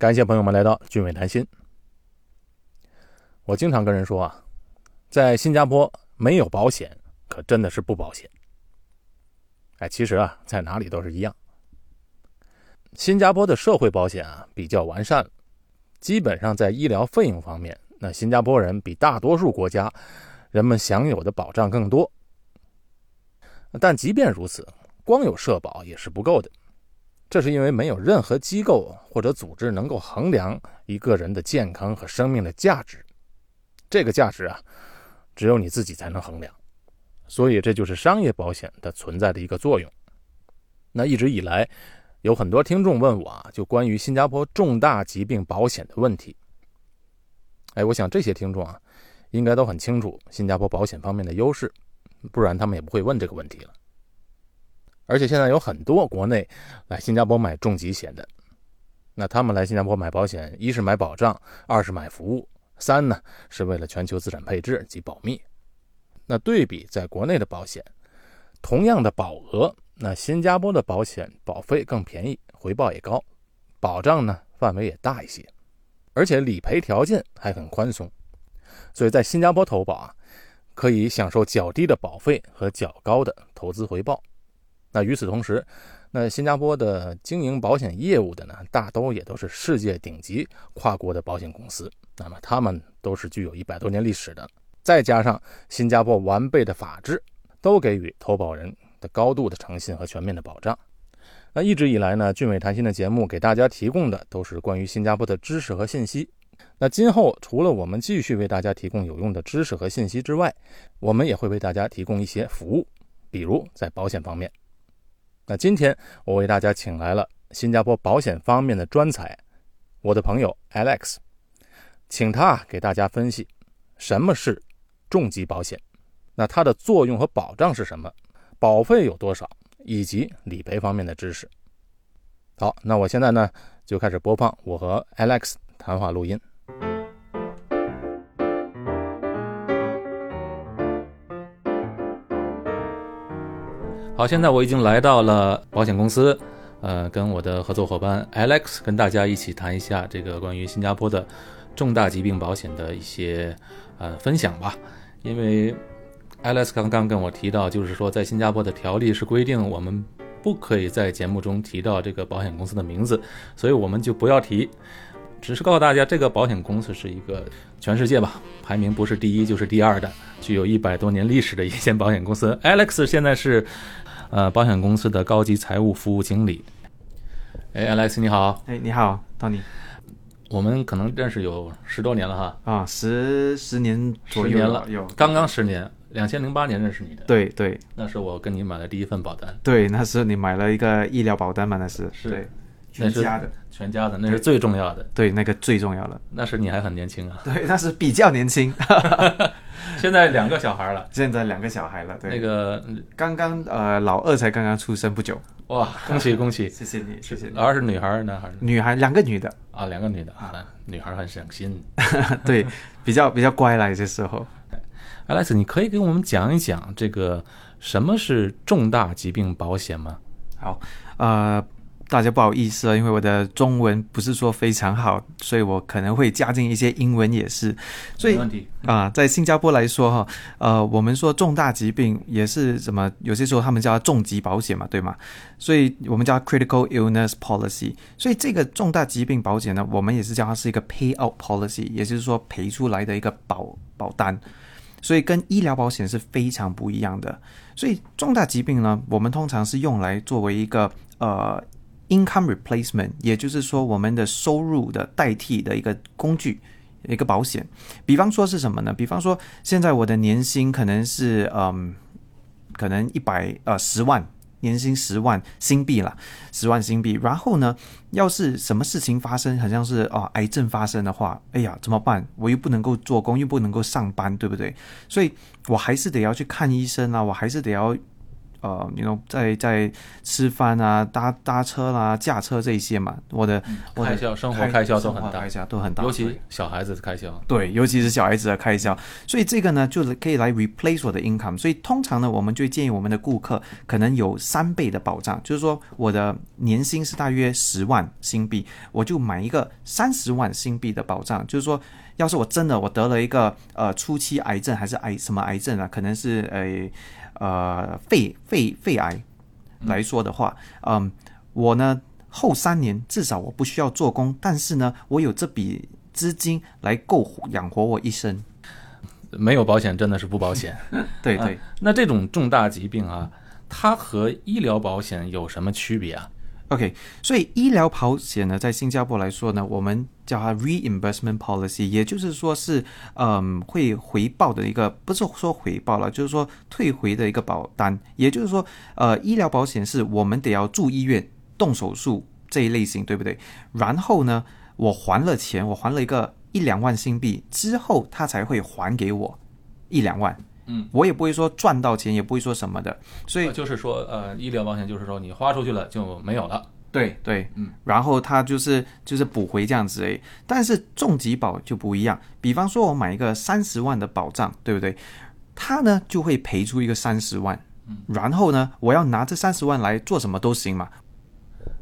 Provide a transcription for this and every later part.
感谢朋友们来到俊伟谈心。我经常跟人说啊，在新加坡没有保险，可真的是不保险。哎，其实啊，在哪里都是一样。新加坡的社会保险啊比较完善，基本上在医疗费用方面，那新加坡人比大多数国家人们享有的保障更多。但即便如此，光有社保也是不够的。这是因为没有任何机构或者组织能够衡量一个人的健康和生命的价值，这个价值啊，只有你自己才能衡量，所以这就是商业保险的存在的一个作用。那一直以来，有很多听众问我啊，就关于新加坡重大疾病保险的问题。哎，我想这些听众啊，应该都很清楚新加坡保险方面的优势，不然他们也不会问这个问题了。而且现在有很多国内来新加坡买重疾险的，那他们来新加坡买保险，一是买保障，二是买服务，三呢是为了全球资产配置及保密。那对比在国内的保险，同样的保额，那新加坡的保险保费更便宜，回报也高，保障呢范围也大一些，而且理赔条件还很宽松，所以在新加坡投保啊，可以享受较低的保费和较高的投资回报。那与此同时，那新加坡的经营保险业务的呢，大都也都是世界顶级跨国的保险公司。那么他们都是具有一百多年历史的，再加上新加坡完备的法制，都给予投保人的高度的诚信和全面的保障。那一直以来呢，俊伟谈心的节目给大家提供的都是关于新加坡的知识和信息。那今后除了我们继续为大家提供有用的知识和信息之外，我们也会为大家提供一些服务，比如在保险方面。那今天我为大家请来了新加坡保险方面的专才，我的朋友 Alex，请他给大家分析什么是重疾保险，那它的作用和保障是什么，保费有多少，以及理赔方面的知识。好，那我现在呢就开始播放我和 Alex 谈话录音。好，现在我已经来到了保险公司，呃，跟我的合作伙伴 Alex 跟大家一起谈一下这个关于新加坡的重大疾病保险的一些呃分享吧。因为 Alex 刚刚跟我提到，就是说在新加坡的条例是规定我们不可以在节目中提到这个保险公司的名字，所以我们就不要提，只是告诉大家这个保险公司是一个全世界吧排名不是第一就是第二的，具有一百多年历史的一间保险公司。Alex 现在是。呃，保险公司的高级财务服务经理。哎，Alex，你好。哎，你好，Tony。我们可能认识有十多年了哈。啊，十十年左右了，有刚刚十年。两千零八年认识你的。对对。那是我跟你买的第一份保单。对，那是你买了一个医疗保单嘛？那是。是。全家的。全家的，那是最重要的。对，那个最重要的。那时你还很年轻啊。对，那是比较年轻。现在两个小孩了。现在两个小孩了。对。那个刚刚呃，老二才刚刚出生不久。哇，恭喜 恭喜！谢谢你，谢谢你。老二是女孩男孩？女孩，两个女的。啊，两个女的啊，女孩很省心。对，比较比较乖了，有些时候。Alex，你可以给我们讲一讲这个什么是重大疾病保险吗？好，呃。大家不好意思啊，因为我的中文不是说非常好，所以我可能会加进一些英文也是。所以啊，在新加坡来说哈，呃，我们说重大疾病也是什么？有些时候他们叫重疾保险嘛，对吗？所以我们叫 critical illness policy。所以这个重大疾病保险呢，我们也是叫它是一个 payout policy，也就是说赔出来的一个保保单。所以跟医疗保险是非常不一样的。所以重大疾病呢，我们通常是用来作为一个呃。Income replacement，也就是说，我们的收入的代替的一个工具，一个保险。比方说是什么呢？比方说，现在我的年薪可能是嗯，可能一百呃十万，年薪十万新币了，十万新币。然后呢，要是什么事情发生，好像是哦癌症发生的话，哎呀怎么办？我又不能够做工，又不能够上班，对不对？所以我还是得要去看医生啊，我还是得要。呃，你 know 在在吃饭啊、搭搭车啦、驾车这一些嘛，我的我的开销、生活开销都很大，开销都很大，尤其小孩子的开销。对，尤其是小孩子的开销，所以这个呢，就是可以来 replace 我的 income。所以通常呢，我们就建议我们的顾客可能有三倍的保障，就是说我的年薪是大约十万新币，我就买一个三十万新币的保障，就是说，要是我真的我得了一个呃初期癌症还是癌什么癌症啊，可能是呃。呃，肺肺肺癌来说的话，嗯，我呢后三年至少我不需要做工，但是呢，我有这笔资金来够养活我一生。没有保险真的是不保险。对对，那这种重大疾病啊，它和医疗保险有什么区别啊？OK，所以医疗保险呢，在新加坡来说呢，我们叫它 reimbursement policy，也就是说是，嗯，会回报的一个，不是说回报了，就是说退回的一个保单。也就是说，呃，医疗保险是我们得要住医院、动手术这一类型，对不对？然后呢，我还了钱，我还了一个一两万新币之后，他才会还给我一两万。嗯，我也不会说赚到钱，也不会说什么的，所以就是说，呃，医疗保险就是说你花出去了就没有了。对对，嗯，然后它就是就是补回这样子诶。但是重疾保就不一样，比方说我买一个三十万的保障，对不对？他呢就会赔出一个三十万，嗯，然后呢，我要拿这三十万来做什么都行嘛。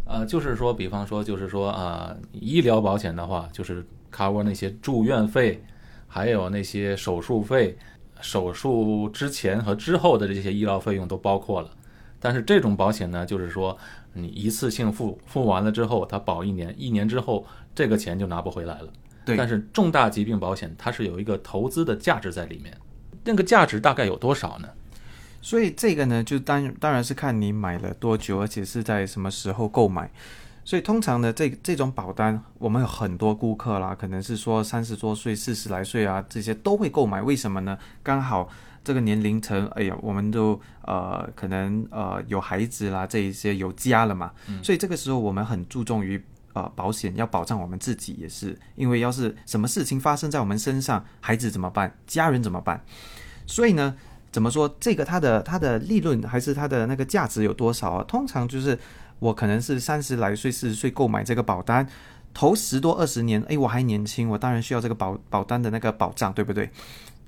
呃，就是说，比方说，就是说啊，医疗保险的话，就是 cover 那些住院费，还有那些手术费。手术之前和之后的这些医疗费用都包括了，但是这种保险呢，就是说你一次性付付完了之后，它保一年，一年之后这个钱就拿不回来了。对。但是重大疾病保险它是有一个投资的价值在里面，那个价值大概有多少呢？所以这个呢，就当当然是看你买了多久，而且是在什么时候购买。所以通常呢，这这种保单，我们有很多顾客啦，可能是说三十多岁、四十来岁啊，这些都会购买。为什么呢？刚好这个年龄层，哎呀，我们都呃可能呃有孩子啦，这一些有家了嘛。所以这个时候我们很注重于呃保险，要保障我们自己也是，因为要是什么事情发生在我们身上，孩子怎么办？家人怎么办？所以呢，怎么说这个它的它的利润还是它的那个价值有多少啊？通常就是。我可能是三十来岁、四十岁购买这个保单，头十多二十年，哎，我还年轻，我当然需要这个保保单的那个保障，对不对？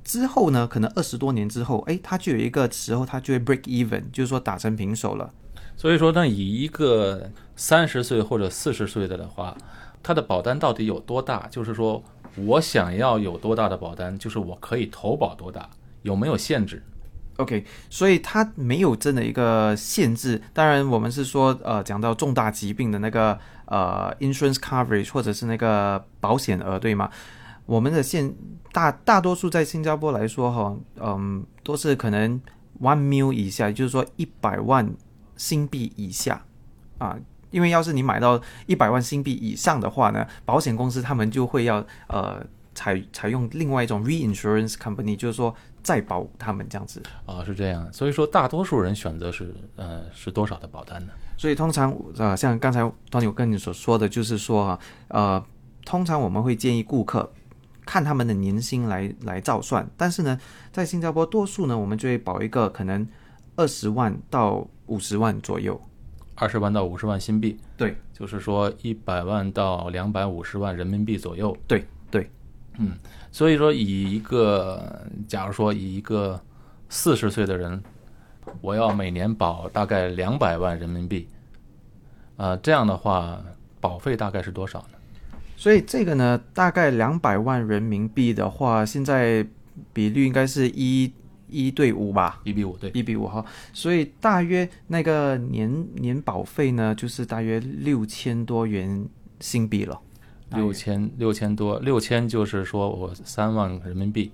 之后呢，可能二十多年之后，哎，它就有一个时候，它就会 break even，就是说打成平手了。所以说，那以一个三十岁或者四十岁的的话，它的保单到底有多大？就是说我想要有多大的保单，就是我可以投保多大，有没有限制？OK，所以它没有真的一个限制。当然，我们是说，呃，讲到重大疾病的那个呃 insurance coverage 或者是那个保险额，对吗？我们的现大大多数在新加坡来说，哈，嗯，都是可能 one mil 以下，就是说一百万新币以下啊。因为要是你买到一百万新币以上的话呢，保险公司他们就会要呃采采用另外一种 reinsurance company，就是说。再保他们这样子啊，是这样。所以说，大多数人选择是呃是多少的保单呢？所以通常呃，像刚才当我跟你所说的，就是说啊，呃，通常我们会建议顾客看他们的年薪来来照算。但是呢，在新加坡，多数呢，我们就会保一个可能二十万到五十万左右，二十万到五十万新币。对，就是说一百万到两百五十万人民币左右。对对，嗯。所以说，以一个假如说以一个四十岁的人，我要每年保大概两百万人民币，呃，这样的话，保费大概是多少呢？所以这个呢，大概两百万人民币的话，现在比率应该是一一对五吧？一比五，对，一比五哈。所以大约那个年年保费呢，就是大约六千多元新币了。六千六千多，六千就是说我三万人民币，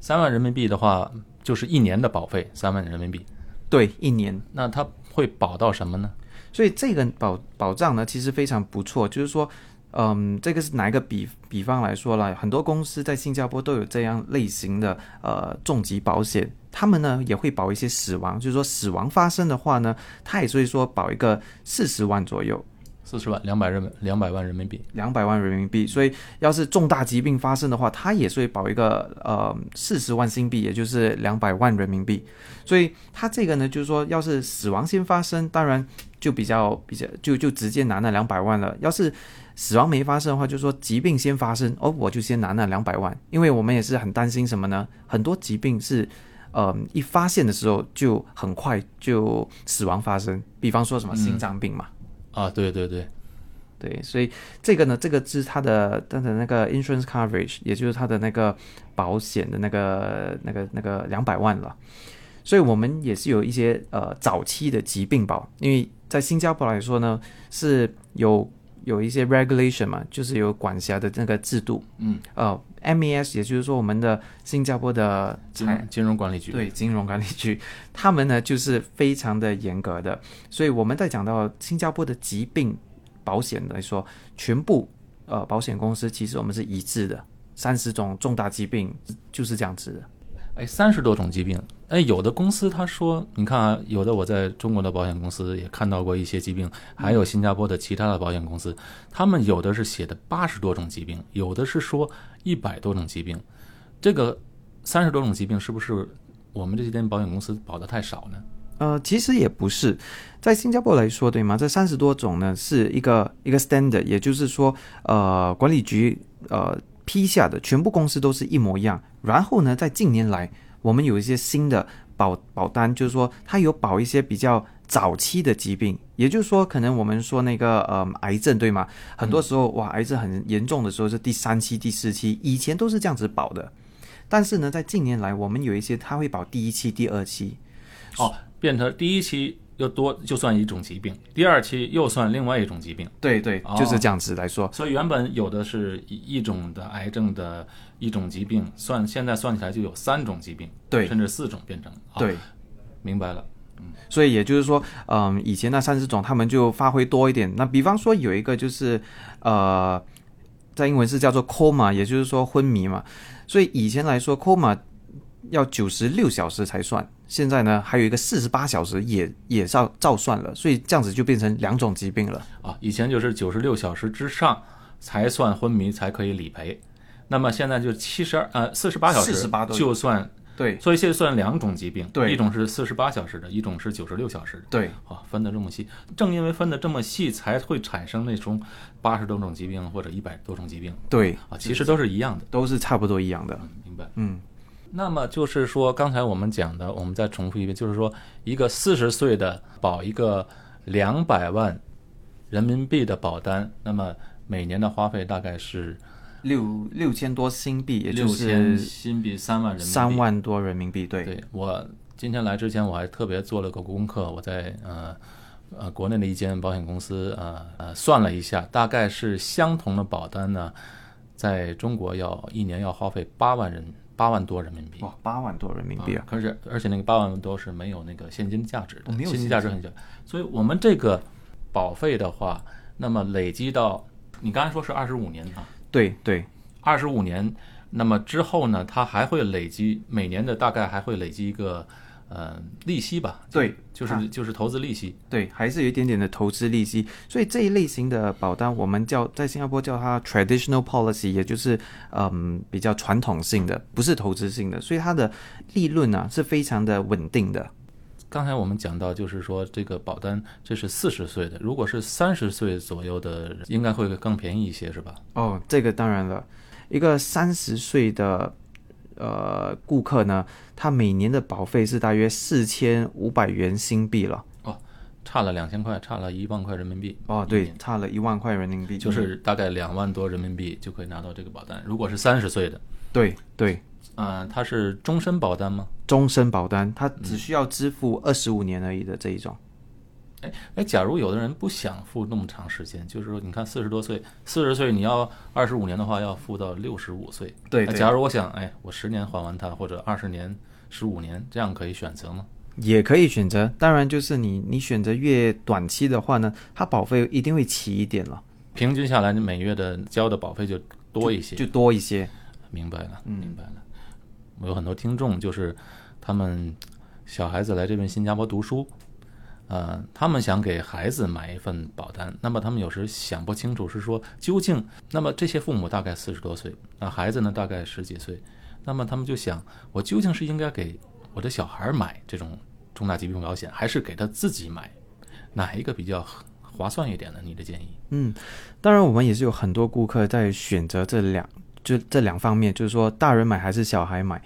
三万人民币的话就是一年的保费，三万人民币。对，一年。那它会保到什么呢？所以这个保保障呢，其实非常不错。就是说，嗯，这个是拿一个比比方来说了，很多公司在新加坡都有这样类型的呃重疾保险，他们呢也会保一些死亡，就是说死亡发生的话呢，他也会说保一个四十万左右。四十万，两百人两百万人民币，两百万人民币。所以要是重大疾病发生的话，他也是会保一个呃四十万新币，也就是两百万人民币。所以他这个呢，就是说，要是死亡先发生，当然就比较比较就就直接拿那两百万了。要是死亡没发生的话，就说疾病先发生，哦，我就先拿那两百万，因为我们也是很担心什么呢？很多疾病是。呃，一发现的时候就很快就死亡发生，比方说什么心脏病嘛。啊，对对对，对，所以这个呢，这个是它的它的那个 insurance coverage，也就是它的那个保险的那个那个那个两百万了。所以我们也是有一些呃早期的疾病保，因为在新加坡来说呢是有。有一些 regulation 嘛，就是有管辖的那个制度。嗯，呃，MES，也就是说我们的新加坡的金金融管理局，对，金融管理局，他们呢就是非常的严格的。所以我们在讲到新加坡的疾病保险来说，全部呃保险公司其实我们是一致的，三十种重大疾病就是这样子的。哎，三十多种疾病。哎，有的公司他说，你看啊，有的我在中国的保险公司也看到过一些疾病，还有新加坡的其他的保险公司，他们有的是写的八十多种疾病，有的是说一百多种疾病。这个三十多种疾病是不是我们这些间保险公司保的太少呢？呃，其实也不是，在新加坡来说，对吗？这三十多种呢是一个一个 standard，也就是说，呃，管理局呃。批下的全部公司都是一模一样。然后呢，在近年来，我们有一些新的保保单，就是说它有保一些比较早期的疾病，也就是说，可能我们说那个呃癌症，对吗？很多时候哇，癌症很严重的时候是第三期、第四期，以前都是这样子保的。但是呢，在近年来，我们有一些它会保第一期、第二期，哦，变成第一期。又多就算一种疾病，第二期又算另外一种疾病。对对，就是这样子来说。所以原本有的是一种的癌症的一种疾病，算现在算起来就有三种疾病，对，甚至四种变成。对，明白了。嗯，所以也就是说，嗯，以前那三十种他们就发挥多一点。那比方说有一个就是呃，在英文是叫做 coma，也就是说昏迷嘛。所以以前来说 coma 要九十六小时才算。现在呢，还有一个四十八小时也也照照算了，所以这样子就变成两种疾病了。啊。以前就是九十六小时之上才算昏迷才可以理赔，那么现在就七十二呃四十八小时就算对，所以现在算两种疾病，对，一种是四十八小时的，一种是九十六小时的，对，啊，分得这么细，正因为分得这么细，才会产生那种八十多种疾病或者一百多种疾病，对。啊，其实都是一样的，都是差不多一样的，明白，嗯。那么就是说，刚才我们讲的，我们再重复一遍，就是说，一个四十岁的保一个两百万人民币的保单，那么每年的花费大概是六六千多新币，也就是新币三万人民币，三万多人民币。对，对我今天来之前，我还特别做了个功课，我在呃呃国内的一间保险公司呃呃算了一下，大概是相同的保单呢，在中国要一年要花费八万人。八万多人民币哇，八万多人民币啊！可是，而且那个八万多是没有那个现金价值的，现金价值很小。所以，我们这个保费的话，那么累积到你刚才说是二十五年啊？对对，二十五年。那么之后呢，它还会累积，每年的大概还会累积一个。呃，利息吧，对，就是就是投资利息，对，还是有一点点的投资利息。所以这一类型的保单，我们叫在新加坡叫它 traditional policy，也就是嗯比较传统性的，不是投资性的，所以它的利润呢是非常的稳定的。刚才我们讲到，就是说这个保单这是四十岁的，如果是三十岁左右的人，应该会更便宜一些，是吧？哦，这个当然了，一个三十岁的。呃，顾客呢，他每年的保费是大约四千五百元新币了。哦，差了两千块，差了一万块人民币。哦，对，差了一万块人民币，就是大概两万多人民币就可以拿到这个保单。如果是三十岁的，对对，嗯，它是终身保单吗？终身保单，它只需要支付二十五年而已的这一种。哎哎，假如有的人不想付那么长时间，就是说，你看四十多岁，四十岁你要二十五年的话，要付到六十五岁。对，假如我想，哎，我十年还完它，或者二十年、十五年，这样可以选择吗？也可以选择，当然就是你你选择越短期的话呢，它保费一定会起一点了。平均下来，你每月的交的保费就多一些，就多一些。明白了，明白了。我有很多听众，就是他们小孩子来这边新加坡读书。呃，他们想给孩子买一份保单，那么他们有时想不清楚是说究竟，那么这些父母大概四十多岁，那孩子呢大概十几岁，那么他们就想，我究竟是应该给我的小孩买这种重大疾病保险，还是给他自己买，哪一个比较划算一点呢？你的建议？嗯，当然我们也是有很多顾客在选择这两就这两方面，就是说大人买还是小孩买，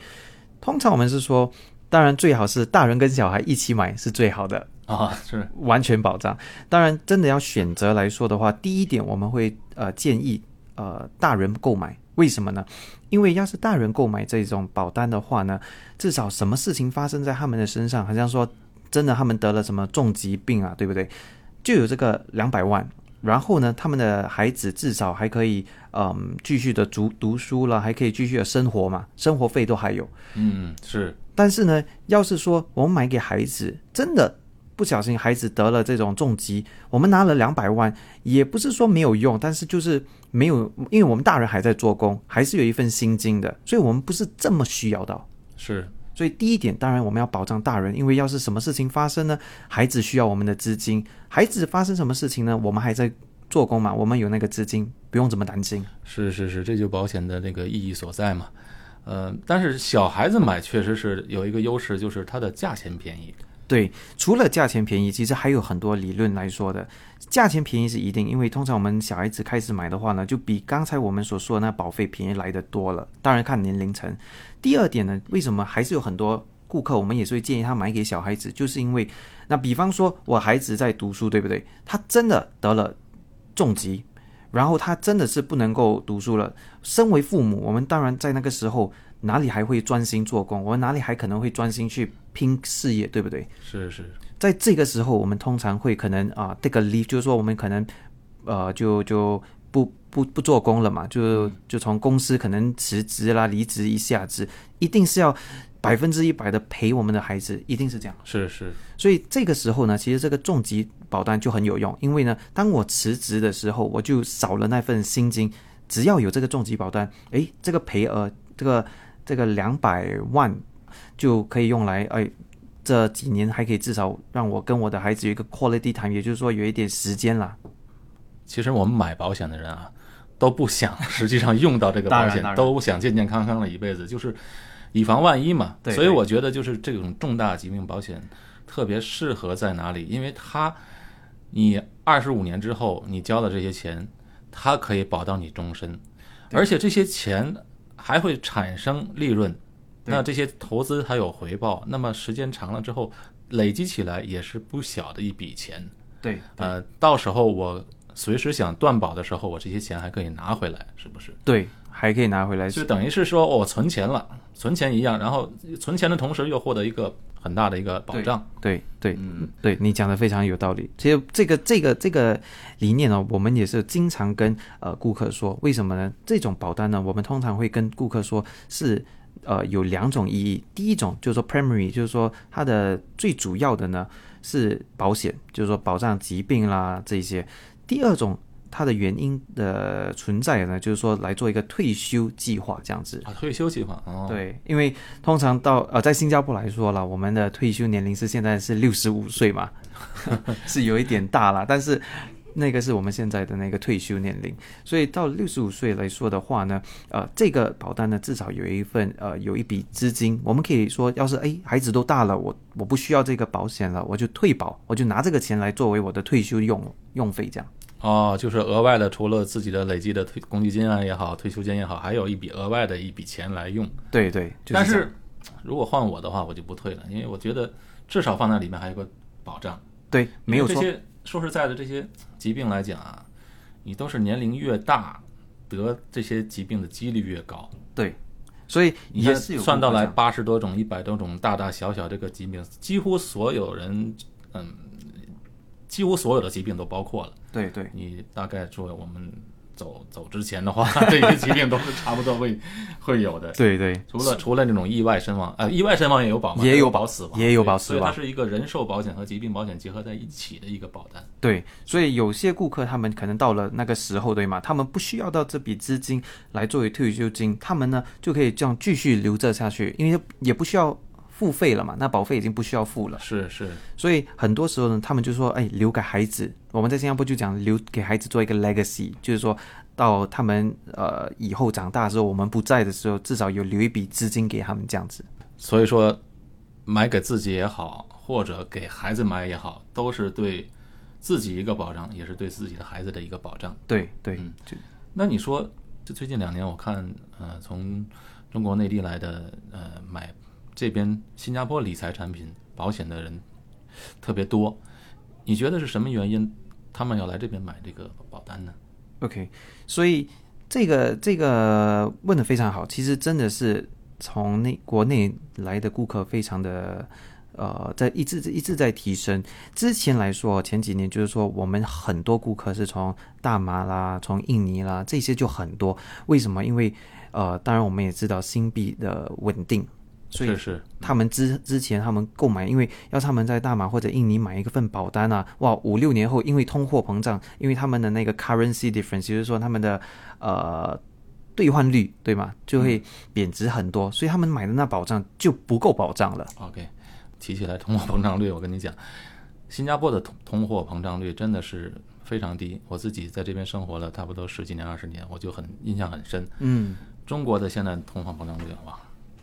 通常我们是说。当然，最好是大人跟小孩一起买是最好的啊，是完全保障。当然，真的要选择来说的话，第一点我们会呃建议呃大人购买，为什么呢？因为要是大人购买这种保单的话呢，至少什么事情发生在他们的身上，好像说真的他们得了什么重疾病啊，对不对？就有这个两百万，然后呢，他们的孩子至少还可以嗯继续的读读书了，还可以继续的生活嘛，生活费都还有。嗯，是。但是呢，要是说我们买给孩子，真的不小心孩子得了这种重疾，我们拿了两百万，也不是说没有用，但是就是没有，因为我们大人还在做工，还是有一份薪金的，所以我们不是这么需要到。是，所以第一点，当然我们要保障大人，因为要是什么事情发生呢，孩子需要我们的资金，孩子发生什么事情呢，我们还在做工嘛，我们有那个资金，不用这么担心。是是是，这就保险的那个意义所在嘛。呃，但是小孩子买确实是有一个优势，就是它的价钱便宜。对，除了价钱便宜，其实还有很多理论来说的。价钱便宜是一定，因为通常我们小孩子开始买的话呢，就比刚才我们所说的那保费便宜来的多了。当然看年龄层。第二点呢，为什么还是有很多顾客，我们也是会建议他买给小孩子，就是因为那比方说我孩子在读书，对不对？他真的得了重疾。然后他真的是不能够读书了。身为父母，我们当然在那个时候哪里还会专心做工？我们哪里还可能会专心去拼事业，对不对？是是，在这个时候，我们通常会可能啊，take a leave，就是说我们可能呃就就不不不做工了嘛，就就从公司可能辞职啦、离职一下子，一定是要。百分之一百的陪我们的孩子，一定是这样。是是，所以这个时候呢，其实这个重疾保单就很有用，因为呢，当我辞职的时候，我就少了那份薪金。只要有这个重疾保单，诶，这个赔额，这个这个两百万就可以用来，哎，这几年还可以至少让我跟我的孩子有一个 quality time，也就是说有一点时间了。其实我们买保险的人啊，都不想实际上用到这个保险，都想健健康康的一辈子，就是。以防万一嘛，所以我觉得就是这种重大疾病保险特别适合在哪里？因为它，你二十五年之后你交的这些钱，它可以保到你终身，而且这些钱还会产生利润，那这些投资还有回报，那么时间长了之后累积起来也是不小的一笔钱。对，呃，到时候我随时想断保的时候，我这些钱还可以拿回来，是不是？对。还可以拿回来，就等于是说我存钱了，存钱一样，然后存钱的同时又获得一个很大的一个保障。对对，嗯，对你讲的非常有道理。其实这个这个这个理念呢，我们也是经常跟呃顾客说，为什么呢？这种保单呢，我们通常会跟顾客说是呃有两种意义。第一种就是说 primary，就是说它的最主要的呢是保险，就是说保障疾病啦这些。第二种。它的原因的存在呢，就是说来做一个退休计划这样子。啊，退休计划哦，对，因为通常到呃，在新加坡来说了，我们的退休年龄是现在是六十五岁嘛，是有一点大了，但是那个是我们现在的那个退休年龄，所以到六十五岁来说的话呢，呃，这个保单呢至少有一份呃有一笔资金，我们可以说，要是哎孩子都大了，我我不需要这个保险了，我就退保，我就拿这个钱来作为我的退休用用费这样。哦，就是额外的，除了自己的累积的退公积金啊也好，退休金也好，还有一笔额外的一笔钱来用。对对，但是如果换我的话，我就不退了，因为我觉得至少放在里面还有个保障。对，没有错。这些说实在的，这些疾病来讲啊，你都是年龄越大，得这些疾病的几率越高。对，所以你算到来八十多种、一百多种大大小小这个疾病，几乎所有人，嗯。几乎所有的疾病都包括了。对对，你大概说我们走走之前的话，这些疾病都是差不多会 会有的。对对，除了除了那种意外身亡，呃，意外身亡也有保吗？也有保死亡，也有保死亡。所以它是一个人寿保险和疾病保险结合在一起的一个保单。对，所以有些顾客他们可能到了那个时候，对吗？他们不需要到这笔资金来作为退休金，他们呢就可以这样继续留着下去，因为也不需要。付费了嘛，那保费已经不需要付了。是是，所以很多时候呢，他们就说，哎，留给孩子。我们在新加坡就讲留给孩子做一个 legacy，就是说到他们呃以后长大之后，我们不在的时候，至少有留一笔资金给他们这样子。所以说，买给自己也好，或者给孩子买也好，都是对自己一个保障，也是对自己的孩子的一个保障。对对，嗯，那你说，这最近两年我看，呃，从中国内地来的，呃，买。这边新加坡理财产品保险的人特别多，你觉得是什么原因他们要来这边买这个保单呢？OK，所以这个这个问的非常好，其实真的是从内国内来的顾客非常的呃，在一直一直在提升。之前来说，前几年就是说我们很多顾客是从大马啦、从印尼啦这些就很多。为什么？因为呃，当然我们也知道新币的稳定。所以是他们之之前他们购买，因为要他们在大马或者印尼买一个份保单啊，哇，五六年后因为通货膨胀，因为他们的那个 currency difference，就是说他们的呃兑换率对吗，就会贬值很多，所以他们买的那保障就不够保障了。OK，提起来通货膨胀率，我跟你讲，新加坡的通通货膨胀率真的是非常低。我自己在这边生活了差不多十几年、二十年，我就很印象很深。嗯，中国的现在通货膨胀率哇。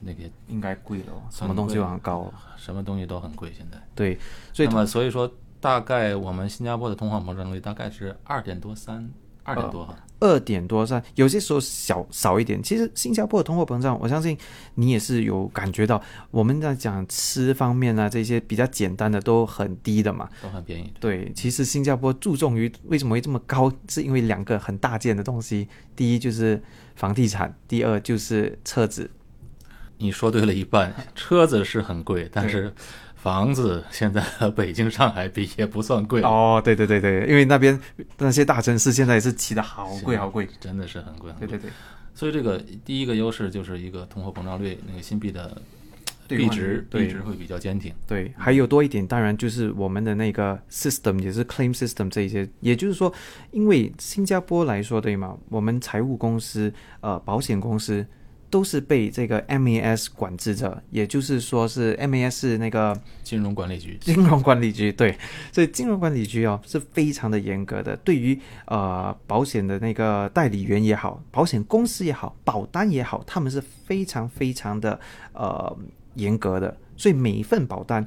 那个应该贵了，什么东西都很高，什么东西都很贵。现在对，所以那么所以说，大概我们新加坡的通货膨胀率大概是二点多三，二点多哈，二点多三，有些时候小少一点。其实新加坡的通货膨胀，我相信你也是有感觉到。我们在讲吃方面啊，这些比较简单的都很低的嘛，都很便宜。对，其实新加坡注重于为什么会这么高，是因为两个很大件的东西，第一就是房地产，第二就是车子。你说对了一半，车子是很贵，但是房子现在和北京、上海比也不算贵哦。对对对对，因为那边那些大城市现在也是起的好贵好贵，真的是很贵。对对对，所以这个第一个优势就是一个通货膨胀率，那个新币的币值币值会比较坚挺。对，还有多一点，当然就是我们的那个 system 也是 claim system 这一些，也就是说，因为新加坡来说对吗？我们财务公司呃保险公司。都是被这个 MAS 管制着，也就是说是 MAS 是那个金融管理局。金融管理局对，所以金融管理局哦是非常的严格的，对于呃保险的那个代理员也好，保险公司也好，保单也好，他们是非常非常的呃严格的，所以每一份保单。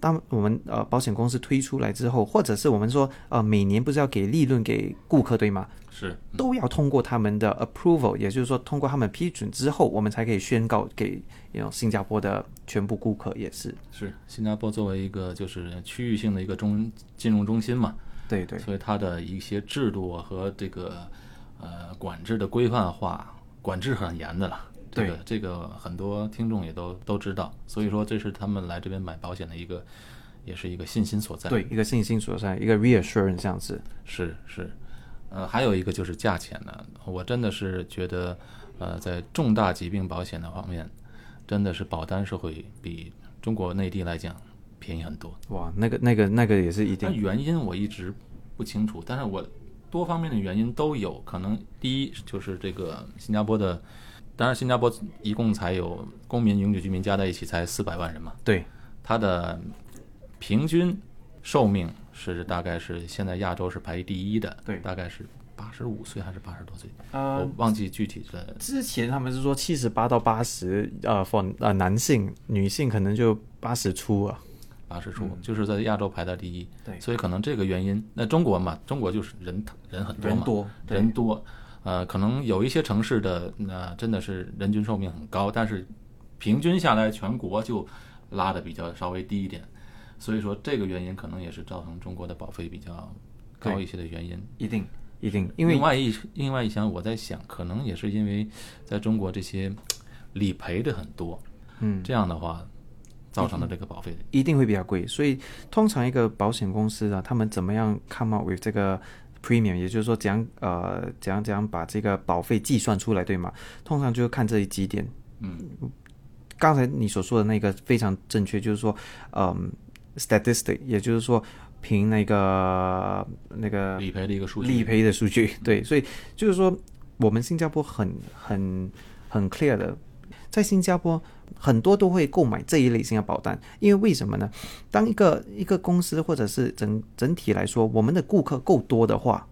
当我们呃保险公司推出来之后，或者是我们说呃每年不是要给利润给顾客对吗？是，都要通过他们的 approval，也就是说通过他们批准之后，我们才可以宣告给新加坡的全部顾客也是。是，新加坡作为一个就是区域性的一个中金融中心嘛，对对，所以它的一些制度和这个呃管制的规范化，管制很严的了。这个这个很多听众也都都知道，所以说这是他们来这边买保险的一个，也是一个信心所在。对，一个信心所在，一个 reassurance 这样子。是是，呃，还有一个就是价钱呢，我真的是觉得，呃，在重大疾病保险的方面，真的是保单是会比中国内地来讲便宜很多。哇，那个那个那个也是一定。原因我一直不清楚，但是我多方面的原因都有可能。第一就是这个新加坡的。当然，新加坡一共才有公民、永久居民加在一起才四百万人嘛。对，它的平均寿命是大概是现在亚洲是排第一的。对，大概是八十五岁还是八十多岁？我忘记具体的。之前他们是说七十八到八十，呃，for 呃男性，女性可能就八十出啊。八十出，就是在亚洲排到第一。对，所以可能这个原因，那中国嘛，中国就是人人很多嘛，人多，人多。呃，可能有一些城市的那真的是人均寿命很高，但是平均下来全国就拉的比较稍微低一点，所以说这个原因可能也是造成中国的保费比较高一些的原因。一定一定，因为另外一另外一想，我在想，可能也是因为在中国这些理赔的很多，嗯，这样的话造成的这个保费一定会比较贵。所以通常一个保险公司啊，他们怎么样 come up with 这个？Premium，也就是说，怎样呃，怎样怎样把这个保费计算出来，对吗？通常就是看这几点。嗯，刚才你所说的那个非常正确，就是说，嗯，statistic，也就是说，凭那个那个理赔的一个数据，理赔的数据。对，所以就是说，我们新加坡很很很 clear 的，在新加坡很多都会购买这一类型的保单，因为为什么呢？当一个一个公司或者是整整体来说，我们的顾客够多的话，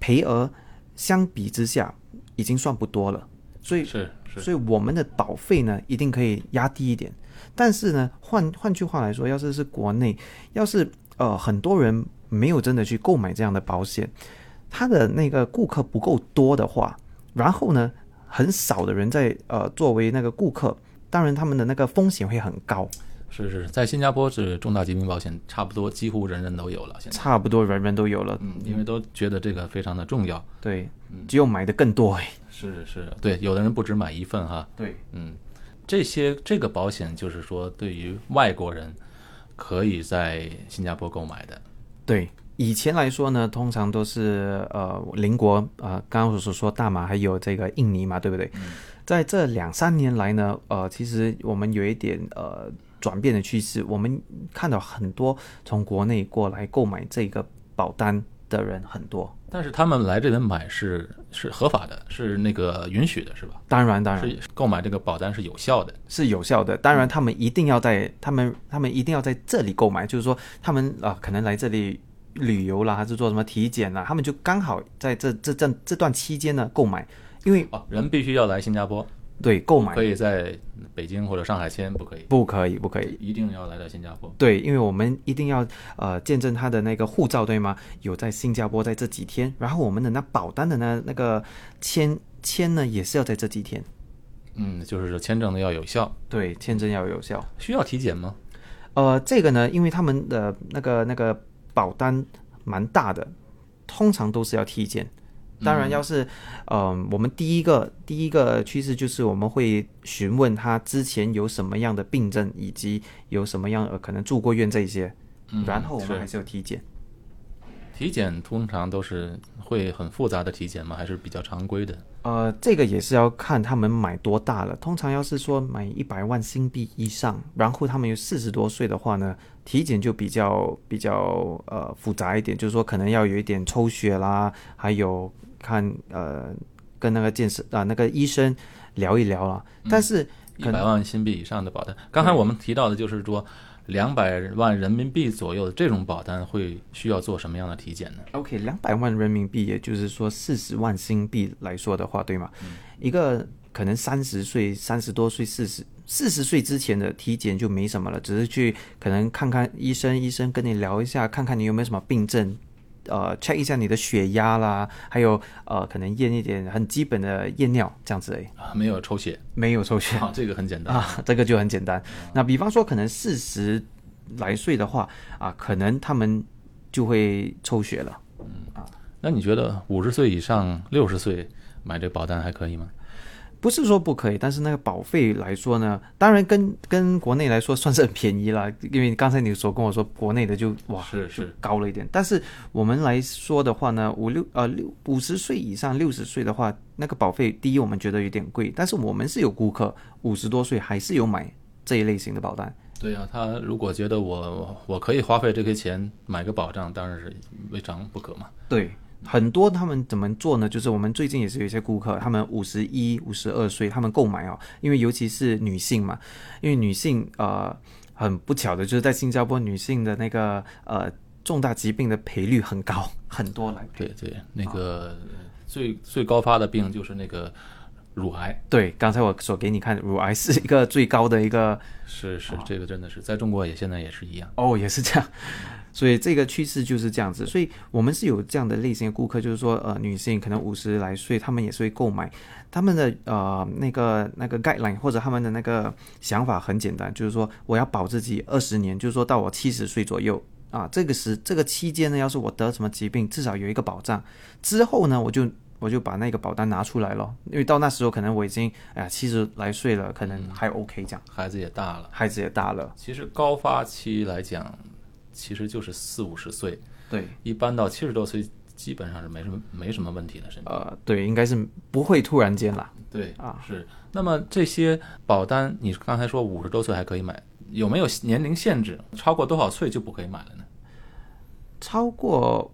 赔额相比之下已经算不多了，所以是是，所以我们的保费呢一定可以压低一点。但是呢，换换句话来说，要是是国内，要是呃很多人没有真的去购买这样的保险，他的那个顾客不够多的话，然后呢，很少的人在呃作为那个顾客，当然他们的那个风险会很高。是是，在新加坡是重大疾病保险，差不多几乎人人都有了。现在差不多人人都有了，嗯，因为都觉得这个非常的重要。对，只有买的更多哎。是是，对，有的人不止买一份哈。对，嗯，这些这个保险就是说，对于外国人可以在新加坡购买的。对，以前来说呢，通常都是呃邻国啊，刚刚所说大马还有这个印尼嘛，对不对？在这两三年来呢，呃，其实我们有一点呃转变的趋势，我们看到很多从国内过来购买这个保单的人很多。但是他们来这边买是是合法的，是那个允许的，是吧？当然，当然，是购买这个保单是有效的，是有效的。当然，他们一定要在他们他们一定要在这里购买，就是说他们啊、可能来这里旅游啦，还是做什么体检啦，他们就刚好在这这这这段期间呢购买，因为哦，人必须要来新加坡，对购买可以在北京或者上海签，不可以，不可以不可以，一定要来到新加坡。对，因为我们一定要呃见证他的那个护照，对吗？有在新加坡在这几天，然后我们的那保单的那那个签签呢，也是要在这几天。嗯，就是说签证的要有效，对，签证要有效。需要体检吗？呃，这个呢，因为他们的那个那个保单蛮大的，通常都是要体检。当然，要是，嗯、我们第一个第一个趋势就是我们会询问他之前有什么样的病症，以及有什么样呃可能住过院这些，嗯然后我们还是有体检。体检通常都是会很复杂的体检吗？还是比较常规的？呃，这个也是要看他们买多大了。通常要是说买一百万新币以上，然后他们有四十多岁的话呢，体检就比较比较呃复杂一点，就是说可能要有一点抽血啦，还有看呃跟那个健身啊、那个医生聊一聊了。但是一百万新币以上的保单，刚才我们提到的就是说，两百万人民币左右的这种保单会需要做什么样的体检呢？OK，两百万人民币，也就是说四十万新币来说的话，对吗？一个可能三十岁、三十多岁、四十四十岁之前的体检就没什么了，只是去可能看看医生，医生跟你聊一下，看看你有没有什么病症，呃，check 一下你的血压啦，还有呃，可能验一点很基本的验尿这样子而已，啊，没有抽血没有抽血啊，这个很简单。啊，这个就很简单。那比方说，可能四十来岁的话啊，可能他们就会抽血了。嗯啊那你觉得五十岁以上、六十岁买这保单还可以吗？不是说不可以，但是那个保费来说呢，当然跟跟国内来说算是很便宜了。因为刚才你所跟我说国内的就哇是是高了一点，但是我们来说的话呢，五六呃六五十岁以上六十岁的话，那个保费第一我们觉得有点贵，但是我们是有顾客五十多岁还是有买这一类型的保单。对呀、他如果觉得我我可以花费这些钱买个保障，当然是未尝不可嘛。对，很多他们怎么做呢？就是我们最近也是有一些顾客，他们五十一、五十二岁，他们购买哦，因为尤其是女性嘛，因为女性呃很不巧的，就是在新加坡女性的那个呃重大疾病的赔率很高，很多来赔。对对，那个最最高发的病就是那个乳癌，对，刚才我所给你看，乳癌是一个最高的一个是是，这个真的是在中国也现在也是一样。哦，也是这样。所以这个趋势就是这样子，所以我们是有这样的类型的顾客，就是说，呃，女性可能五十来岁，她们也是会购买，他们的呃那个那个 guideline 或者他们的那个想法很简单，就是说我要保自己二十年，就是说到我七十岁左右。啊，这个时这个期间呢，要是我得什么疾病，至少有一个保障，之后呢，我就我就把那个保单拿出来了，因为到那时候可能我已经哎呀七十来岁了，可能还 OK 这样，孩子也大了，孩子也大了，其实高发期来讲，其实就是四五十岁，对。一般到七十多岁基本上是没什么没什么问题的身体。呃，对，应该是不会突然间啦。对啊是。那么这些保单，你刚才说五十多岁还可以买，有没有年龄限制？超过多少岁就不可以买了呢？超过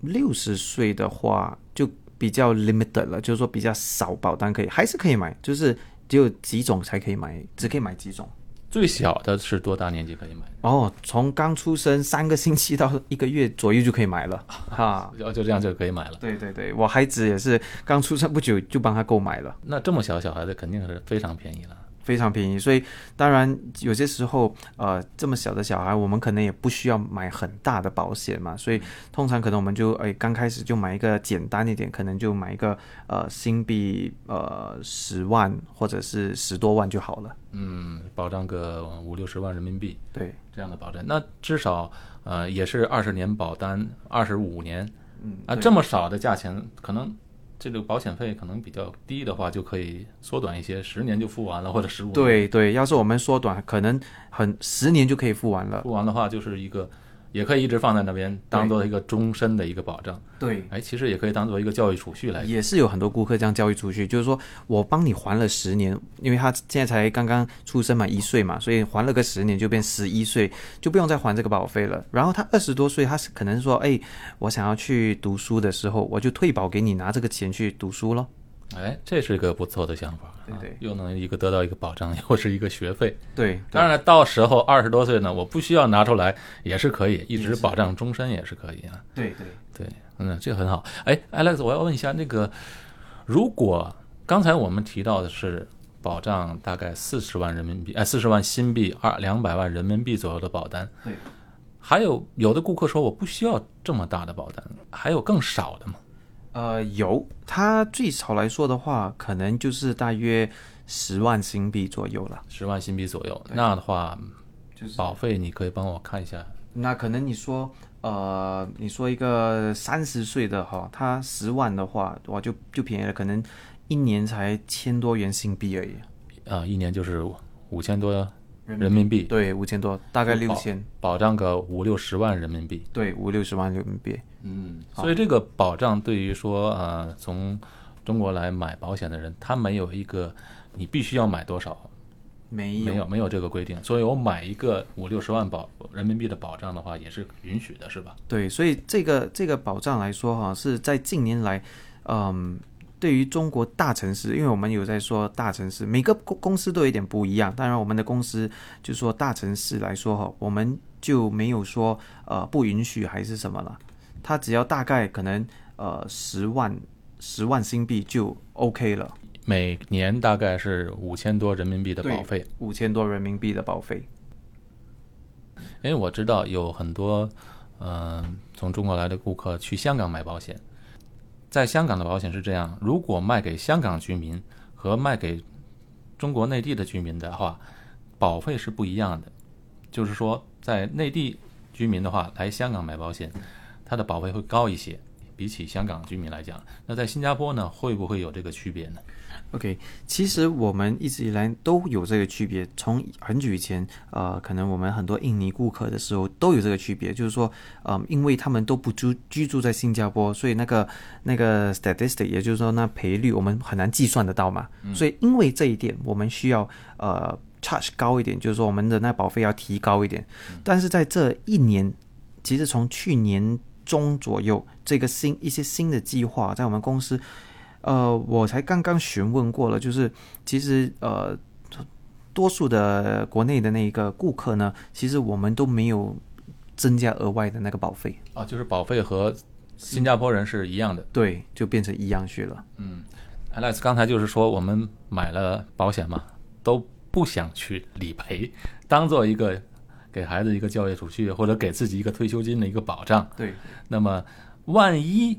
六十岁的话，就比较 limited 了，就是说比较少保单可以，还是可以买，就是只有几种才可以买，只可以买几种。最小的是多大年纪可以买？哦，从刚出生三个星期到一个月左右就可以买了，哈，就就这样就可以买了。对对对，我孩子也是刚出生不久就帮他购买了。那这么小小孩子肯定是非常便宜了。非常便宜，所以当然有些时候，呃，这么小的小孩，我们可能也不需要买很大的保险嘛，所以通常可能我们就哎刚开始就买一个简单一点，可能就买一个呃新币呃十万或者是十多万就好了。嗯，保障个五六十万人民币，对。这样的保障，那至少呃也是二十年保单，二十五年，嗯啊这么少的价钱可能。这个保险费可能比较低的话，就可以缩短一些，十年就付完了，或者十五。对对，要是我们缩短，可能很十年就可以付完了。付完的话，就是一个。也可以一直放在那边，当做一个终身的一个保障。对，哎，其实也可以当做一个教育储蓄来。也是有很多顾客这样教育储蓄，就是说我帮你还了十年，因为他现在才刚刚出生嘛，一岁嘛，所以还了个十年就变十一岁，就不用再还这个保费了。然后他二十多岁，他是可能说，哎，我想要去读书的时候，我就退保给你，拿这个钱去读书咯。哎，这是一个不错的想法，对对，又能一个得到一个保障，又是一个学费。对，当然到时候二十多岁呢，我不需要拿出来也是可以，一直保障终身也是可以啊。对对对，嗯，这很好。哎，Alex，我要问一下，那个如果刚才我们提到的是保障大概四十万人民币，哎，四十万新币，二两百万人民币左右的保单，对，还有有的顾客说我不需要这么大的保单，还有更少的吗？呃，有，它最少来说的话，可能就是大约十万新币左右了。十万新币左右，那的话，就是保费你可以帮我看一下。那可能你说，呃，你说一个三十岁的哈，他十万的话，哇，就就便宜了，可能一年才千多元新币而已。啊，一年就是五千多人民币。对，五千多，大概六千，保障个五六十万人民币。对，五六十万人民币。嗯，所以这个保障对于说呃从中国来买保险的人，他没有一个你必须要买多少，没有没有没有这个规定。所以我买一个五六十万保人民币的保障的话，也是允许的，是吧？对，所以这个这个保障来说哈，是在近年来，嗯，对于中国大城市，因为我们有在说大城市，每个公公司都有一点不一样。当然，我们的公司就说大城市来说哈，我们就没有说呃不允许还是什么了。他只要大概可能呃十万十万新币就 OK 了，每年大概是五千多人民币的保费，五千多人民币的保费。因为我知道有很多嗯从中国来的顾客去香港买保险，在香港的保险是这样：如果卖给香港居民和卖给中国内地的居民的话，保费是不一样的。就是说，在内地居民的话来香港买保险。它的保费会高一些，比起香港居民来讲。那在新加坡呢，会不会有这个区别呢？OK，其实我们一直以来都有这个区别。从很久以前，呃，可能我们很多印尼顾客的时候都有这个区别，就是说，嗯，因为他们都不住居住在新加坡，所以那个那个 statistic，也就是说那赔率我们很难计算得到嘛。所以因为这一点，我们需要呃 charge 高一点，就是说我们的那保费要提高一点。但是在这一年，其实从去年。中左右，这个新一些新的计划在我们公司，呃，我才刚刚询问过了，就是其实呃，多数的国内的那个顾客呢，其实我们都没有增加额外的那个保费啊，就是保费和新加坡人是一样的，对，就变成一样去了。嗯，Alex 刚才就是说我们买了保险嘛，都不想去理赔，当做一个。给孩子一个教育储蓄，或者给自己一个退休金的一个保障。对，那么万一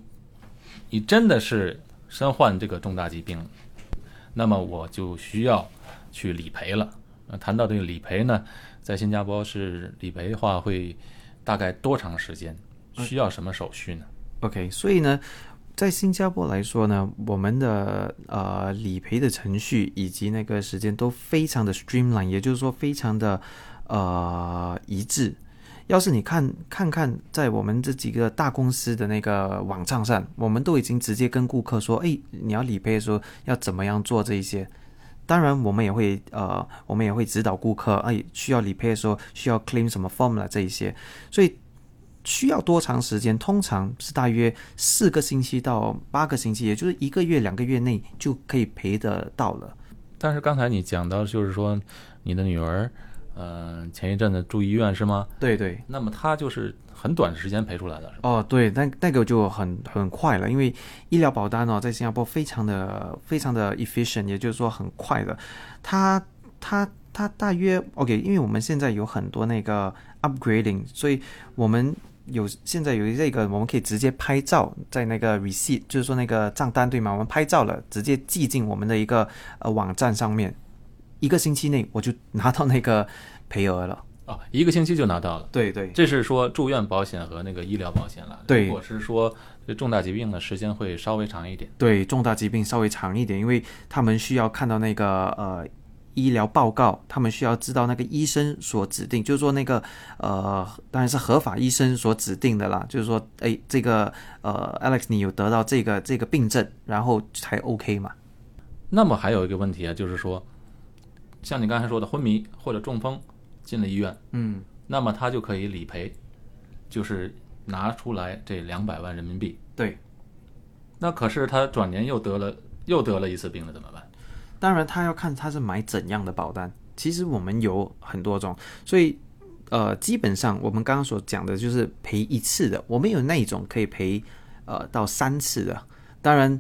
你真的是身患这个重大疾病，那么我就需要去理赔了。那谈到这个理赔呢，在新加坡是理赔的话会大概多长时间？需要什么手续呢？OK，所以呢，在新加坡来说呢，我们的呃理赔的程序以及那个时间都非常的 streamline，也就是说非常的。呃，一致。要是你看看看，在我们这几个大公司的那个网站上，我们都已经直接跟顾客说，哎，你要理赔的时候要怎么样做这一些。当然，我们也会呃，我们也会指导顾客，哎，需要理赔的时候需要 claim 什么 form 了这一些。所以需要多长时间？通常是大约四个星期到八个星期，也就是一个月、两个月内就可以赔得到了。但是刚才你讲到，就是说你的女儿，嗯，前一阵子住医院是吗？对对。那么他就是很短时间赔出来的，是吧？哦，对，那那个就很很快了，因为医疗保单哦，在新加坡非常的非常的 efficient，也就是说很快的。它它它大约 OK，因为我们现在有很多那个 upgrading，所以我们。有现在有这个，我们可以直接拍照在那个 receipt，就是说那个账单对吗？我们拍照了，直接寄进我们的一个呃网站上面，一个星期内我就拿到那个 赔额了。哦，一个星期就拿到了。对对，这是说住院保险和那个医疗保险了。对，如果是说这重大疾病的时间会稍微长一点。对，重大疾病稍微长一点，因为他们需要看到那个呃。医疗报告，他们需要知道那个医生所指定，就是说那个呃，当然是合法医生所指定的啦。就是说，哎，这个呃，Alex，你有得到这个这个病症，然后才 OK 嘛？那么还有一个问题啊，就是说，像你刚才说的昏迷或者中风进了医院，嗯，那么他就可以理赔，就是拿出来这两百万人民币。对。那可是他转年又得了又得了一次病了，怎么办？当然，他要看他是买怎样的保单。其实我们有很多种，所以呃，基本上我们刚刚所讲的就是赔一次的。我们有那种可以赔呃到三次的。当然，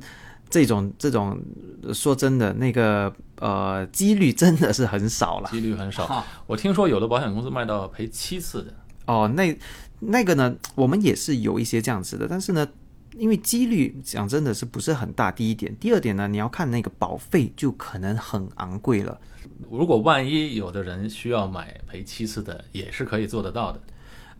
这种这种说真的，那个呃几率真的是很少了。几率很少。我听说有的保险公司卖到赔七次的。哦，那那个呢，我们也是有一些这样子的，但是呢。因为几率讲真的是不是很大，第一点，第二点呢，你要看那个保费就可能很昂贵了。如果万一有的人需要买赔七次的，也是可以做得到的。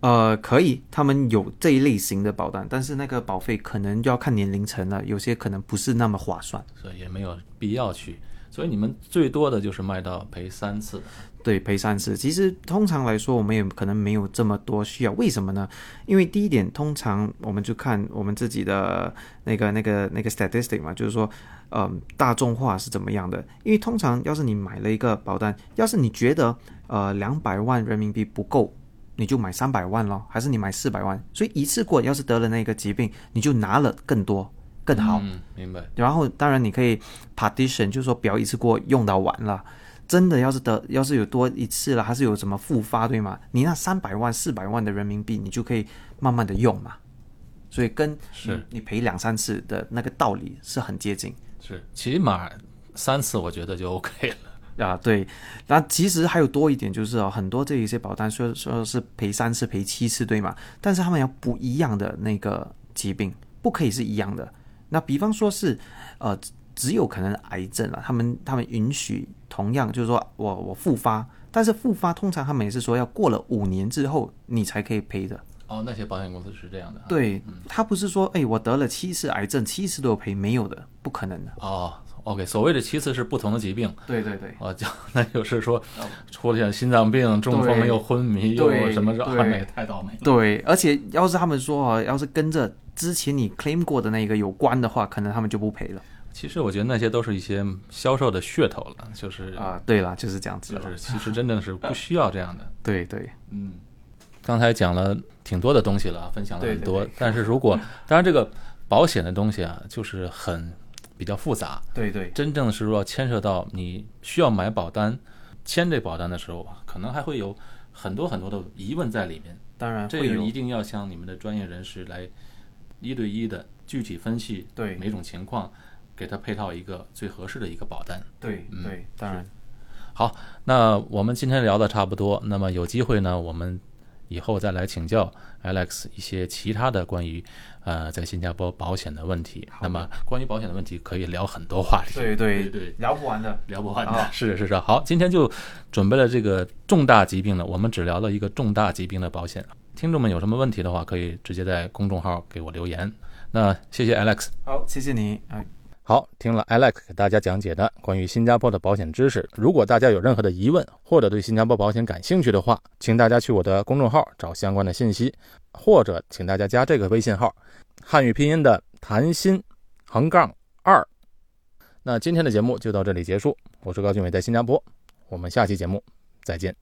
呃，可以，他们有这一类型的保单，但是那个保费可能就要看年龄层了，有些可能不是那么划算，所以也没有必要去。所以你们最多的就是卖到赔三次。对，赔三次。其实通常来说，我们也可能没有这么多需要。为什么呢？因为第一点，通常我们就看我们自己的那个、那个、那个 statistic 嘛，就是说，嗯，大众化是怎么样的？因为通常要是你买了一个保单，要是你觉得呃两百万人民币不够，你就买三百万咯，还是你买四百万？所以一次过，要是得了那个疾病，你就拿了更多更好。嗯，明白。然后当然你可以 partition，就是说不要一次过用到完了。真的要是得，要是有多一次了，还是有什么复发，对吗？你那三百万、四百万的人民币，你就可以慢慢的用嘛。所以跟是你赔两三次的那个道理是很接近。是，起码三次我觉得就 OK 了啊。对，那其实还有多一点就是哦，很多这一些保单说说是赔三次、赔七次，对吗？但是他们要不一样的那个疾病，不可以是一样的。那比方说是呃。只有可能癌症了，他们他们允许同样就是说我我复发，但是复发通常他们也是说要过了五年之后你才可以赔的。哦，那些保险公司是这样的。对，他不是说哎我得了七次癌症，七次都有赔，没有的，不可能的。哦，OK，所谓的其次是不同的疾病。对对对。啊，就那就是说出现心脏病、中风又昏迷又什么，那也太倒霉。对，而且要是他们说啊，要是跟着之前你 claim 过的那个有关的话，可能他们就不赔了。其实我觉得那些都是一些销售的噱头了，就是啊，对了，就是这样子，就是其实真正是不需要这样的。对对，嗯，刚才讲了挺多的东西了，分享了很多。但是如果当然这个保险的东西啊，就是很比较复杂。对对，真正是说牵涉到你需要买保单、签这保单的时候啊，可能还会有很多很多的疑问在里面。当然，这个一定要向你们的专业人士来一对一的具体分析对每种情况。给他配套一个最合适的一个保单。对，对，当然。好，那我们今天聊的差不多。那么有机会呢，我们以后再来请教 Alex 一些其他的关于呃在新加坡保险的问题。那么关于保险的问题可以聊很多话题。对对对，聊不完的，聊不完的。是是是。好，今天就准备了这个重大疾病的，我们只聊了一个重大疾病的保险。听众们有什么问题的话，可以直接在公众号给我留言。那谢谢 Alex。好，谢谢你。哎。好，听了 Alex 给大家讲解的关于新加坡的保险知识。如果大家有任何的疑问，或者对新加坡保险感兴趣的话，请大家去我的公众号找相关的信息，或者请大家加这个微信号，汉语拼音的谭鑫横杠二。那今天的节目就到这里结束，我是高俊伟，在新加坡，我们下期节目再见。